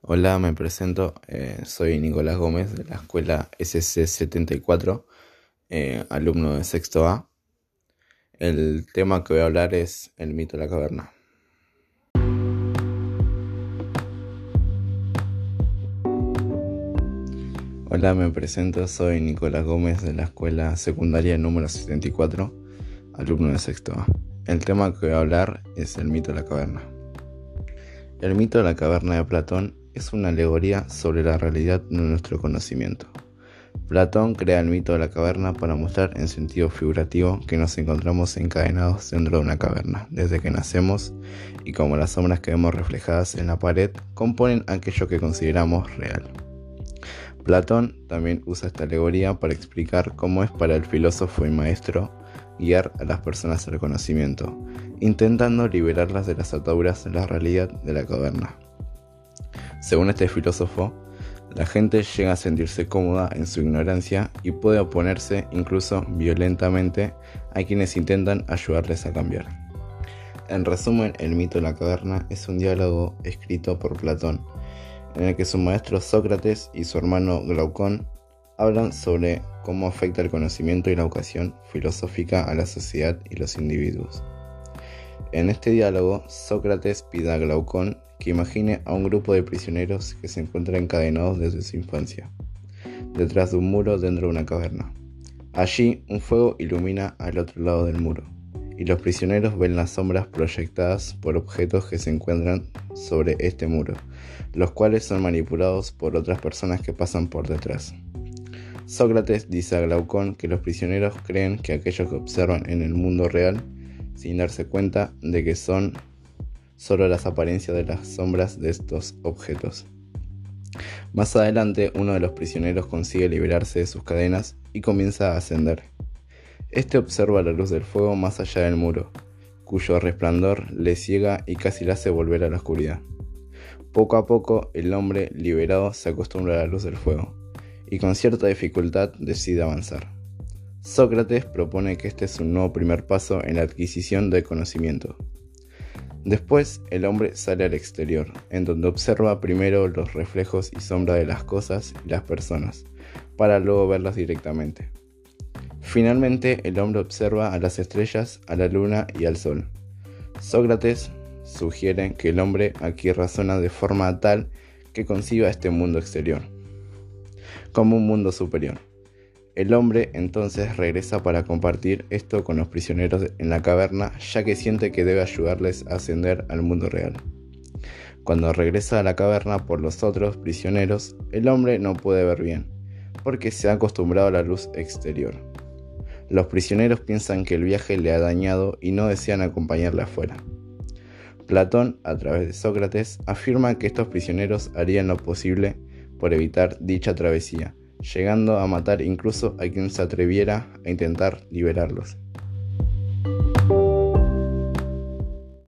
Hola, me presento. eh, soy Nicolás Gómez de la escuela SC74, eh, alumno de sexto A. El tema que voy a hablar es el mito de la caverna. Hola, me presento. Soy Nicolás Gómez de la escuela secundaria número 74, alumno de sexto A. El tema que voy a hablar es el mito de la caverna. El mito de la caverna de Platón es una alegoría sobre la realidad de nuestro conocimiento. Platón crea el mito de la caverna para mostrar en sentido figurativo que nos encontramos encadenados dentro de una caverna desde que nacemos y como las sombras que vemos reflejadas en la pared componen aquello que consideramos real. Platón también usa esta alegoría para explicar cómo es para el filósofo y maestro guiar a las personas al conocimiento, intentando liberarlas de las ataduras de la realidad de la caverna. Según este filósofo, la gente llega a sentirse cómoda en su ignorancia y puede oponerse incluso violentamente a quienes intentan ayudarles a cambiar. En resumen, el mito de la caverna es un diálogo escrito por Platón, en el que su maestro Sócrates y su hermano Glaucón hablan sobre cómo afecta el conocimiento y la educación filosófica a la sociedad y los individuos. En este diálogo, Sócrates pide a Glaucón que imagine a un grupo de prisioneros que se encuentran encadenados desde su infancia, detrás de un muro dentro de una caverna. Allí, un fuego ilumina al otro lado del muro, y los prisioneros ven las sombras proyectadas por objetos que se encuentran sobre este muro, los cuales son manipulados por otras personas que pasan por detrás. Sócrates dice a Glaucón que los prisioneros creen que aquello que observan en el mundo real, sin darse cuenta de que son solo las apariencias de las sombras de estos objetos. Más adelante, uno de los prisioneros consigue liberarse de sus cadenas y comienza a ascender. Este observa la luz del fuego más allá del muro, cuyo resplandor le ciega y casi le hace volver a la oscuridad. Poco a poco, el hombre liberado se acostumbra a la luz del fuego y con cierta dificultad decide avanzar. Sócrates propone que este es un nuevo primer paso en la adquisición del conocimiento. Después el hombre sale al exterior, en donde observa primero los reflejos y sombras de las cosas y las personas, para luego verlas directamente. Finalmente el hombre observa a las estrellas, a la luna y al sol. Sócrates sugiere que el hombre aquí razona de forma tal que conciba este mundo exterior como un mundo superior. El hombre entonces regresa para compartir esto con los prisioneros en la caverna, ya que siente que debe ayudarles a ascender al mundo real. Cuando regresa a la caverna por los otros prisioneros, el hombre no puede ver bien, porque se ha acostumbrado a la luz exterior. Los prisioneros piensan que el viaje le ha dañado y no desean acompañarle afuera. Platón, a través de Sócrates, afirma que estos prisioneros harían lo posible por evitar dicha travesía, llegando a matar incluso a quien se atreviera a intentar liberarlos.